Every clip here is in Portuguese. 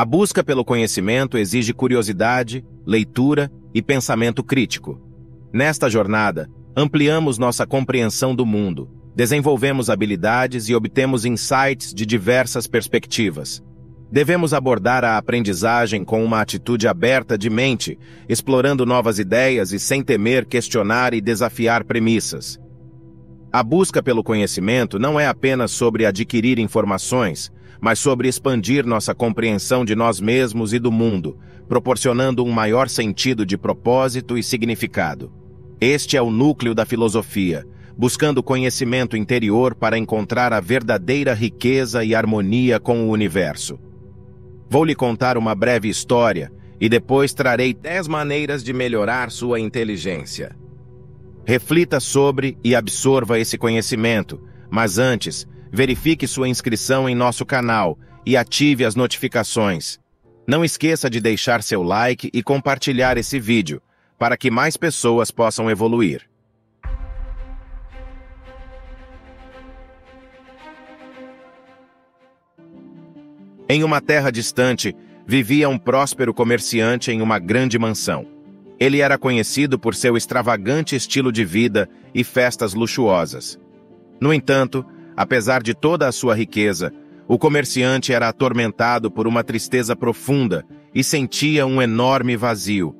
A busca pelo conhecimento exige curiosidade, leitura e pensamento crítico. Nesta jornada, ampliamos nossa compreensão do mundo, desenvolvemos habilidades e obtemos insights de diversas perspectivas. Devemos abordar a aprendizagem com uma atitude aberta de mente, explorando novas ideias e sem temer questionar e desafiar premissas. A busca pelo conhecimento não é apenas sobre adquirir informações, mas sobre expandir nossa compreensão de nós mesmos e do mundo, proporcionando um maior sentido de propósito e significado. Este é o núcleo da filosofia, buscando conhecimento interior para encontrar a verdadeira riqueza e harmonia com o universo. Vou lhe contar uma breve história e depois trarei 10 maneiras de melhorar sua inteligência. Reflita sobre e absorva esse conhecimento, mas antes, verifique sua inscrição em nosso canal e ative as notificações. Não esqueça de deixar seu like e compartilhar esse vídeo, para que mais pessoas possam evoluir. Em uma terra distante, vivia um próspero comerciante em uma grande mansão. Ele era conhecido por seu extravagante estilo de vida e festas luxuosas. No entanto, apesar de toda a sua riqueza, o comerciante era atormentado por uma tristeza profunda e sentia um enorme vazio,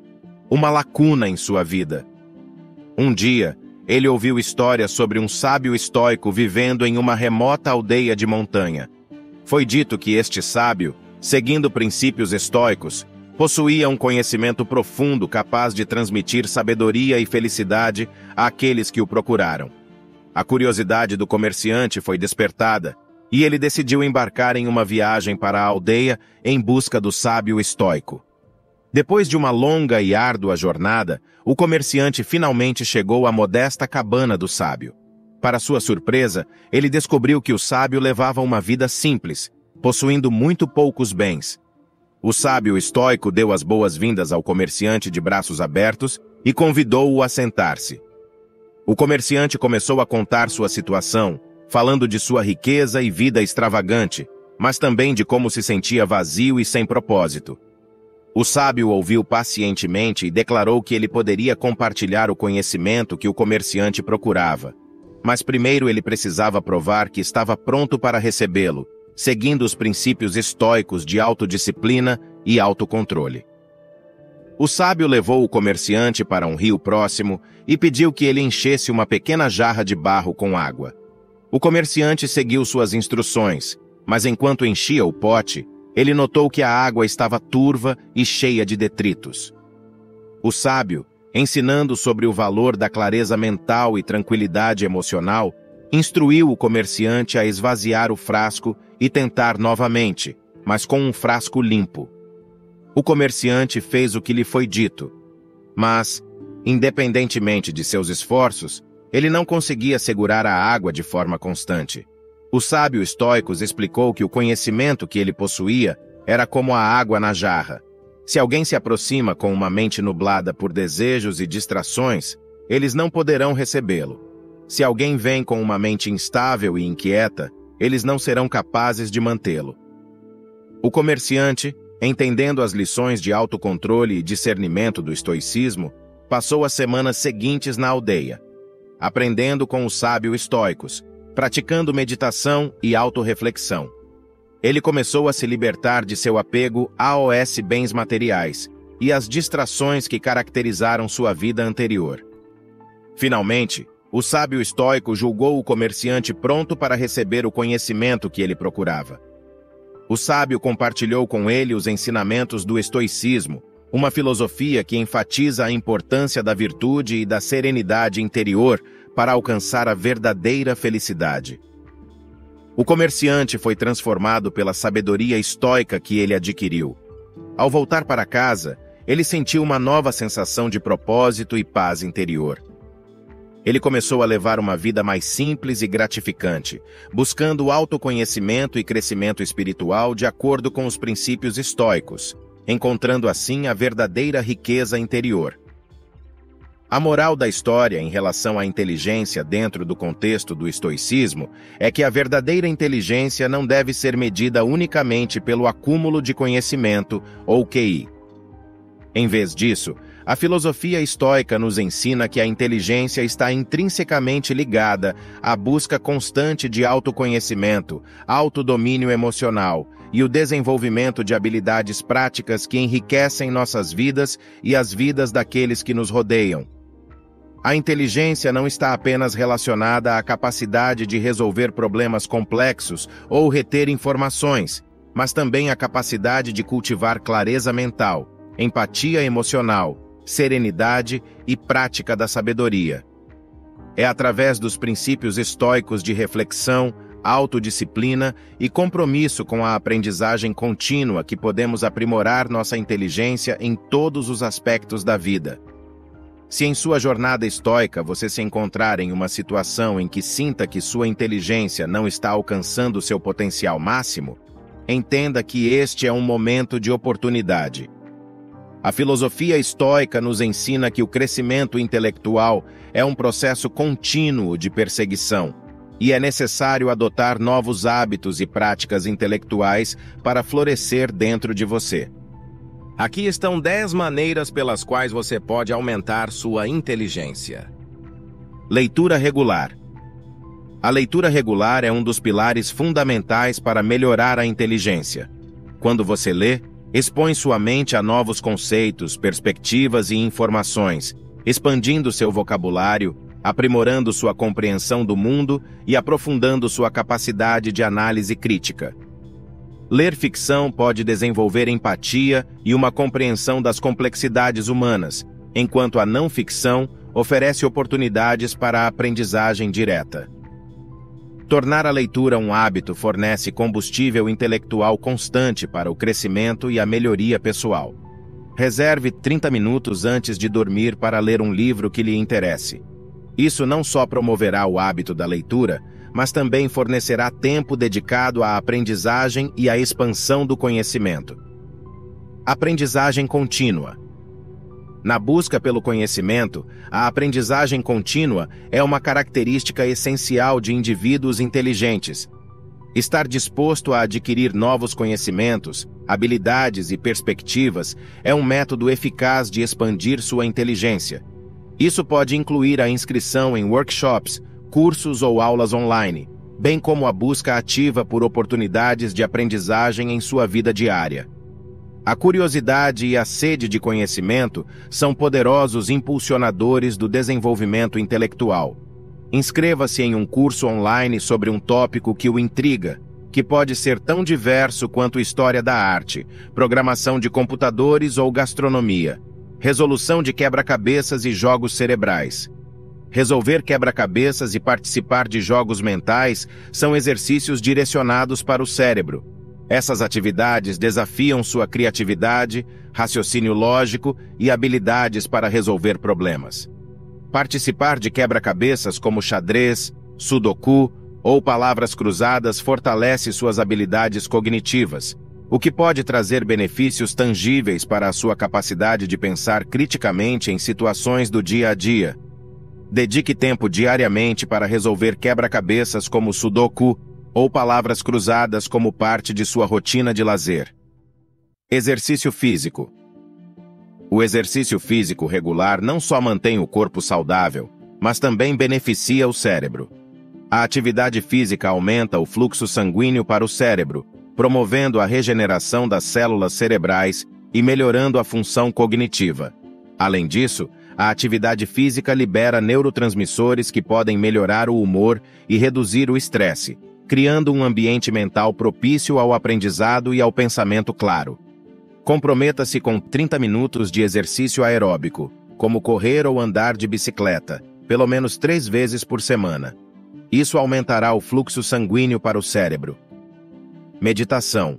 uma lacuna em sua vida. Um dia, ele ouviu histórias sobre um sábio estoico vivendo em uma remota aldeia de montanha. Foi dito que este sábio, seguindo princípios estoicos, possuía um conhecimento profundo capaz de transmitir sabedoria e felicidade àqueles que o procuraram. A curiosidade do comerciante foi despertada e ele decidiu embarcar em uma viagem para a aldeia em busca do sábio estoico. Depois de uma longa e árdua jornada, o comerciante finalmente chegou à modesta cabana do sábio. Para sua surpresa, ele descobriu que o sábio levava uma vida simples, possuindo muito poucos bens, o sábio estoico deu as boas-vindas ao comerciante de braços abertos e convidou-o a sentar-se. O comerciante começou a contar sua situação, falando de sua riqueza e vida extravagante, mas também de como se sentia vazio e sem propósito. O sábio ouviu pacientemente e declarou que ele poderia compartilhar o conhecimento que o comerciante procurava. Mas primeiro ele precisava provar que estava pronto para recebê-lo, seguindo os princípios estoicos de autodisciplina e autocontrole. O sábio levou o comerciante para um rio próximo e pediu que ele enchesse uma pequena jarra de barro com água. O comerciante seguiu suas instruções, mas enquanto enchia o pote, ele notou que a água estava turva e cheia de detritos. O sábio, ensinando sobre o valor da clareza mental e tranquilidade emocional, instruiu o comerciante a esvaziar o frasco e tentar novamente, mas com um frasco limpo. O comerciante fez o que lhe foi dito, mas, independentemente de seus esforços, ele não conseguia segurar a água de forma constante. O sábio estoicos explicou que o conhecimento que ele possuía era como a água na jarra. Se alguém se aproxima com uma mente nublada por desejos e distrações, eles não poderão recebê-lo. Se alguém vem com uma mente instável e inquieta, eles não serão capazes de mantê-lo. O comerciante, entendendo as lições de autocontrole e discernimento do estoicismo, passou as semanas seguintes na aldeia, aprendendo com os sábios estoicos, praticando meditação e autorreflexão. Ele começou a se libertar de seu apego aos bens materiais e as distrações que caracterizaram sua vida anterior. Finalmente, o sábio estoico julgou o comerciante pronto para receber o conhecimento que ele procurava. O sábio compartilhou com ele os ensinamentos do estoicismo, uma filosofia que enfatiza a importância da virtude e da serenidade interior para alcançar a verdadeira felicidade. O comerciante foi transformado pela sabedoria estoica que ele adquiriu. Ao voltar para casa, ele sentiu uma nova sensação de propósito e paz interior. Ele começou a levar uma vida mais simples e gratificante, buscando autoconhecimento e crescimento espiritual de acordo com os princípios estoicos, encontrando assim a verdadeira riqueza interior. A moral da história em relação à inteligência dentro do contexto do estoicismo é que a verdadeira inteligência não deve ser medida unicamente pelo acúmulo de conhecimento ou QI. Em vez disso, a filosofia estoica nos ensina que a inteligência está intrinsecamente ligada à busca constante de autoconhecimento, autodomínio emocional e o desenvolvimento de habilidades práticas que enriquecem nossas vidas e as vidas daqueles que nos rodeiam. A inteligência não está apenas relacionada à capacidade de resolver problemas complexos ou reter informações, mas também à capacidade de cultivar clareza mental, empatia emocional, serenidade e prática da sabedoria. É através dos princípios estoicos de reflexão, autodisciplina e compromisso com a aprendizagem contínua que podemos aprimorar nossa inteligência em todos os aspectos da vida. Se em sua jornada estoica você se encontrar em uma situação em que sinta que sua inteligência não está alcançando seu potencial máximo, entenda que este é um momento de oportunidade. A filosofia estoica nos ensina que o crescimento intelectual é um processo contínuo de perseguição, e é necessário adotar novos hábitos e práticas intelectuais para florescer dentro de você. Aqui estão 10 maneiras pelas quais você pode aumentar sua inteligência. Leitura regular. A leitura regular é um dos pilares fundamentais para melhorar a inteligência. Quando você lê, expõe sua mente a novos conceitos, perspectivas e informações, expandindo seu vocabulário, aprimorando sua compreensão do mundo e aprofundando sua capacidade de análise crítica. Ler ficção pode desenvolver empatia e uma compreensão das complexidades humanas, enquanto a não ficção oferece oportunidades para a aprendizagem direta. Tornar a leitura um hábito fornece combustível intelectual constante para o crescimento e a melhoria pessoal. Reserve 30 minutos antes de dormir para ler um livro que lhe interesse. Isso não só promoverá o hábito da leitura, mas também fornecerá tempo dedicado à aprendizagem e à expansão do conhecimento. Aprendizagem contínua. Na busca pelo conhecimento, a aprendizagem contínua é uma característica essencial de indivíduos inteligentes. Estar disposto a adquirir novos conhecimentos, habilidades e perspectivas é um método eficaz de expandir sua inteligência. Isso pode incluir a inscrição em workshops, cursos ou aulas online, bem como a busca ativa por oportunidades de aprendizagem em sua vida diária. A curiosidade e a sede de conhecimento são poderosos impulsionadores do desenvolvimento intelectual. Inscreva-se em um curso online sobre um tópico que o intriga, que pode ser tão diverso quanto história da arte, programação de computadores ou gastronomia, resolução de quebra-cabeças e jogos cerebrais. Resolver quebra-cabeças e participar de jogos mentais são exercícios direcionados para o cérebro. Essas atividades desafiam sua criatividade, raciocínio lógico e habilidades para resolver problemas. Participar de quebra-cabeças como xadrez, sudoku ou palavras cruzadas fortalece suas habilidades cognitivas, o que pode trazer benefícios tangíveis para a sua capacidade de pensar criticamente em situações do dia a dia Dedique tempo diariamente para resolver quebra-cabeças como Sudoku ou palavras cruzadas como parte de sua rotina de lazer. Exercício físico. O exercício físico regular não só mantém o corpo saudável, mas também beneficia o cérebro. A atividade física aumenta o fluxo sanguíneo para o cérebro, promovendo a regeneração das células cerebrais e melhorando a função cognitiva. Além disso, a atividade física libera neurotransmissores que podem melhorar o humor e reduzir o estresse, criando um ambiente mental propício ao aprendizado e ao pensamento claro. Comprometa-se com 30 minutos de exercício aeróbico, como correr ou andar de bicicleta, pelo menos três vezes por semana. Isso aumentará o fluxo sanguíneo para o cérebro. Meditação.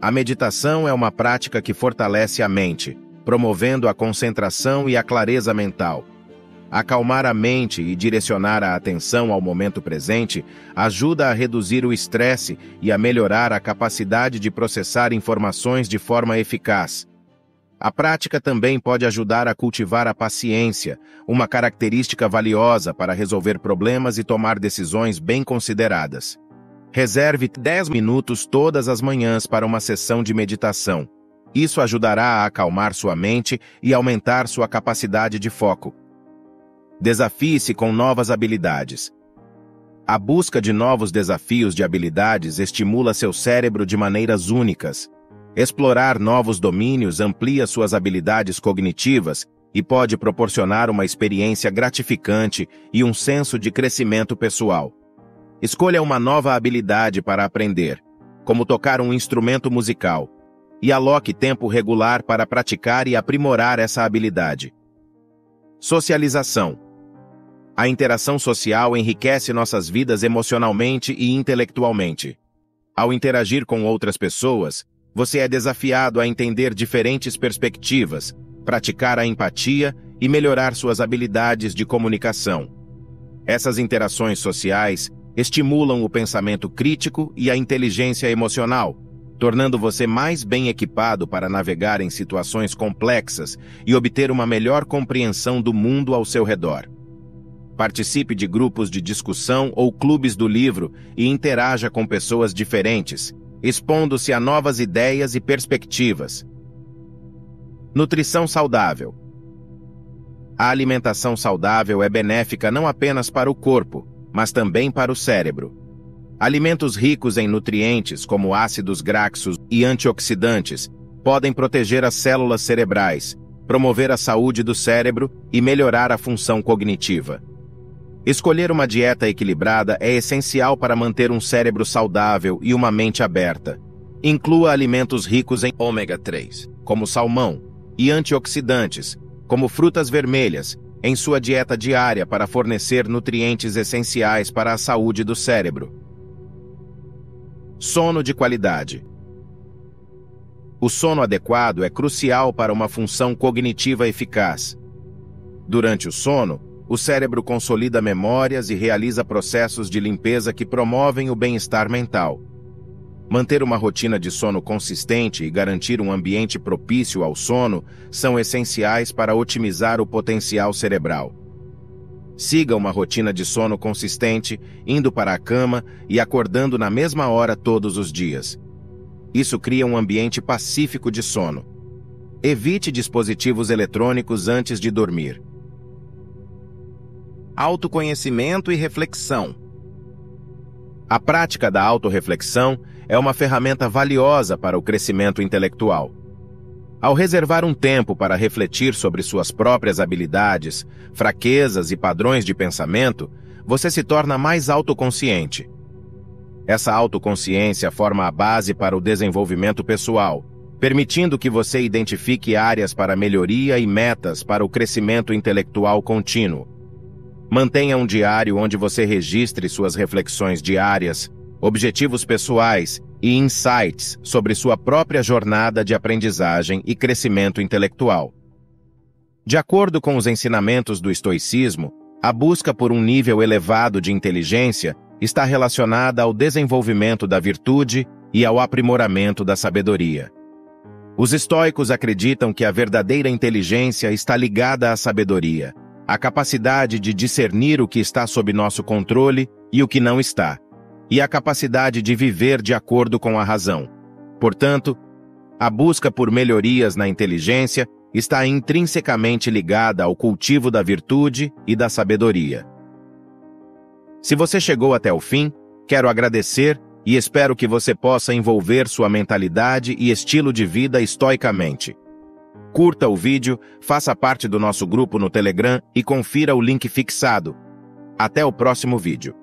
A meditação é uma prática que fortalece a mente, promovendo a concentração e a clareza mental. Acalmar a mente e direcionar a atenção ao momento presente ajuda a reduzir o estresse e a melhorar a capacidade de processar informações de forma eficaz. A prática também pode ajudar a cultivar a paciência, uma característica valiosa para resolver problemas e tomar decisões bem consideradas. Reserve 10 minutos todas as manhãs para uma sessão de meditação. Isso ajudará a acalmar sua mente e aumentar sua capacidade de foco. Desafie-se com novas habilidades. A busca de novos desafios de habilidades estimula seu cérebro de maneiras únicas. Explorar novos domínios amplia suas habilidades cognitivas e pode proporcionar uma experiência gratificante e um senso de crescimento pessoal. Escolha uma nova habilidade para aprender, como tocar um instrumento musical, e aloque tempo regular para praticar e aprimorar essa habilidade. Socialização. A interação social enriquece nossas vidas emocionalmente e intelectualmente. Ao interagir com outras pessoas, você é desafiado a entender diferentes perspectivas, praticar a empatia e melhorar suas habilidades de comunicação. Essas interações sociais estimulam o pensamento crítico e a inteligência emocional, tornando você mais bem equipado para navegar em situações complexas e obter uma melhor compreensão do mundo ao seu redor. Participe de grupos de discussão ou clubes do livro e interaja com pessoas diferentes, expondo-se a novas ideias e perspectivas. Nutrição saudável. A alimentação saudável é benéfica não apenas para o corpo, mas também para o cérebro. Alimentos ricos em nutrientes, como ácidos graxos e antioxidantes, podem proteger as células cerebrais, promover a saúde do cérebro e melhorar a função cognitiva. Escolher uma dieta equilibrada é essencial para manter um cérebro saudável e uma mente aberta. Inclua alimentos ricos em ômega 3, como salmão, e antioxidantes, como frutas vermelhas, em sua dieta diária para fornecer nutrientes essenciais para a saúde do cérebro. Sono de qualidade. O sono adequado é crucial para uma função cognitiva eficaz. Durante o sono, o cérebro consolida memórias e realiza processos de limpeza que promovem o bem-estar mental. Manter uma rotina de sono consistente e garantir um ambiente propício ao sono são essenciais para otimizar o potencial cerebral. Siga uma rotina de sono consistente, indo para a cama e acordando na mesma hora todos os dias. Isso cria um ambiente pacífico de sono. Evite dispositivos eletrônicos antes de dormir. Autoconhecimento e reflexão. A prática da autorreflexão é uma ferramenta valiosa para o crescimento intelectual. Ao reservar um tempo para refletir sobre suas próprias habilidades, fraquezas e padrões de pensamento, você se torna mais autoconsciente. Essa autoconsciência forma a base para o desenvolvimento pessoal, permitindo que você identifique áreas para melhoria e metas para o crescimento intelectual contínuo. Mantenha um diário onde você registre suas reflexões diárias, objetivos pessoais e insights sobre sua própria jornada de aprendizagem e crescimento intelectual. De acordo com os ensinamentos do estoicismo, a busca por um nível elevado de inteligência está relacionada ao desenvolvimento da virtude e ao aprimoramento da sabedoria. Os estoicos acreditam que a verdadeira inteligência está ligada à sabedoria, a capacidade de discernir o que está sob nosso controle e o que não está, e a capacidade de viver de acordo com a razão. Portanto, a busca por melhorias na inteligência está intrinsecamente ligada ao cultivo da virtude e da sabedoria. Se você chegou até o fim, quero agradecer e espero que você possa envolver sua mentalidade e estilo de vida estoicamente. Curta o vídeo, faça parte do nosso grupo no Telegram e confira o link fixado. Até o próximo vídeo.